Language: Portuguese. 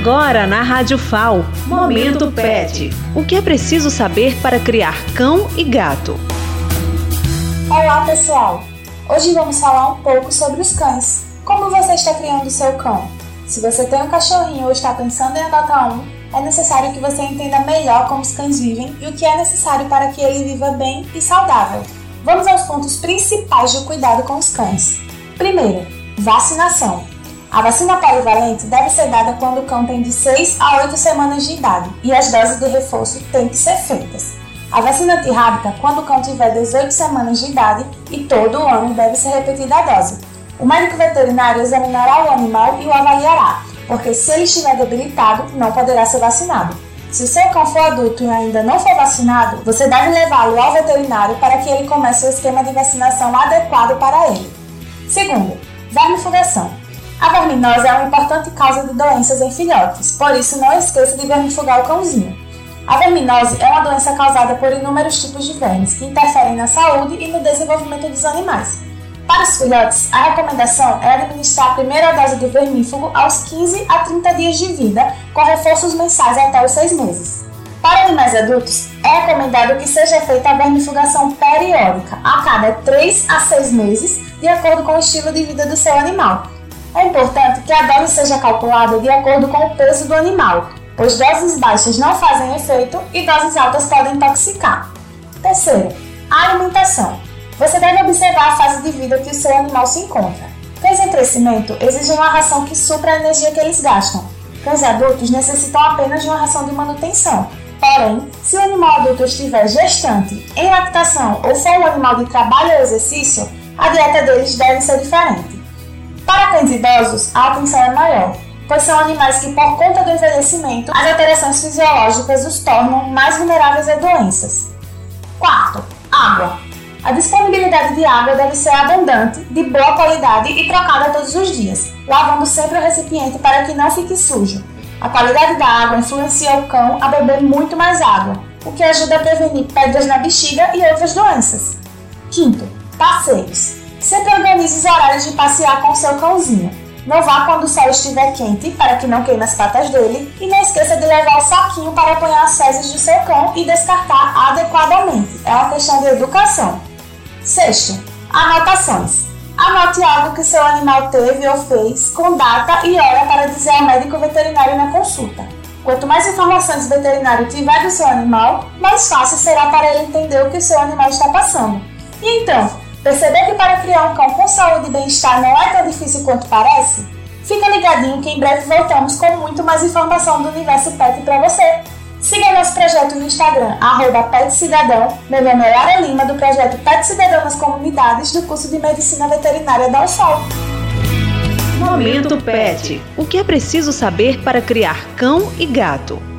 Agora na Rádio FAO, Momento Pet. O que é preciso saber para criar cão e gato? Olá, pessoal! Hoje vamos falar um pouco sobre os cães. Como você está criando seu cão? Se você tem um cachorrinho ou está pensando em adotar um, é necessário que você entenda melhor como os cães vivem e o que é necessário para que ele viva bem e saudável. Vamos aos pontos principais do cuidado com os cães. Primeiro, vacinação. A vacina polivalente deve ser dada quando o cão tem de 6 a 8 semanas de idade e as doses de reforço têm que ser feitas. A vacina antirrábica quando o cão tiver 18 semanas de idade e todo ano deve ser repetida a dose. O médico veterinário examinará o animal e o avaliará, porque se ele estiver debilitado, não poderá ser vacinado. Se o seu cão for adulto e ainda não for vacinado, você deve levá-lo ao veterinário para que ele comece o esquema de vacinação adequado para ele. Segundo, vermifugação. A verminose é uma importante causa de doenças em filhotes, por isso não esqueça de vermifugar o cãozinho. A verminose é uma doença causada por inúmeros tipos de vermes que interferem na saúde e no desenvolvimento dos animais. Para os filhotes, a recomendação é administrar a primeira dose de vermífugo aos 15 a 30 dias de vida, com reforços mensais até os 6 meses. Para animais adultos, é recomendado que seja feita a vermifugação periódica, a cada 3 a 6 meses, de acordo com o estilo de vida do seu animal, é importante que a dose seja calculada de acordo com o peso do animal, pois doses baixas não fazem efeito e doses altas podem intoxicar. Terceiro, a alimentação. Você deve observar a fase de vida que o seu animal se encontra. Cães em crescimento exigem uma ração que supra a energia que eles gastam. Cães adultos necessitam apenas de uma ração de manutenção. Porém, se o animal adulto estiver gestante, em lactação ou for um animal de trabalho ou exercício, a dieta deles deve ser diferente. Para cães idosos, a atenção é maior, pois são animais que, por conta do envelhecimento, as alterações fisiológicas os tornam mais vulneráveis a doenças. Quarto, água. A disponibilidade de água deve ser abundante, de boa qualidade e trocada todos os dias, lavando sempre o recipiente para que não fique sujo. A qualidade da água influencia o cão a beber muito mais água, o que ajuda a prevenir pedras na bexiga e outras doenças. Quinto, passeios. Sempre organize os horários de passear com seu cãozinho. Não vá quando o sol estiver quente, para que não queime as patas dele, e não esqueça de levar o saquinho para apanhar as fezes do seu cão e descartar adequadamente. É uma questão de educação. Sexto, anotações. Anote algo que seu animal teve ou fez, com data e hora para dizer ao médico veterinário na consulta. Quanto mais informações o veterinário tiver do seu animal, mais fácil será para ele entender o que seu animal está passando. E então, Perceber que para criar um cão com saúde e bem-estar não é tão difícil quanto parece? Fica ligadinho que em breve voltamos com muito mais informação do universo pet para você. Siga nosso projeto no Instagram, arroba Pet Cidadão. Meu nome é Lara Lima, do projeto Pet Cidadão nas Comunidades, do curso de Medicina Veterinária da UFOL. Momento Pet. O que é preciso saber para criar cão e gato?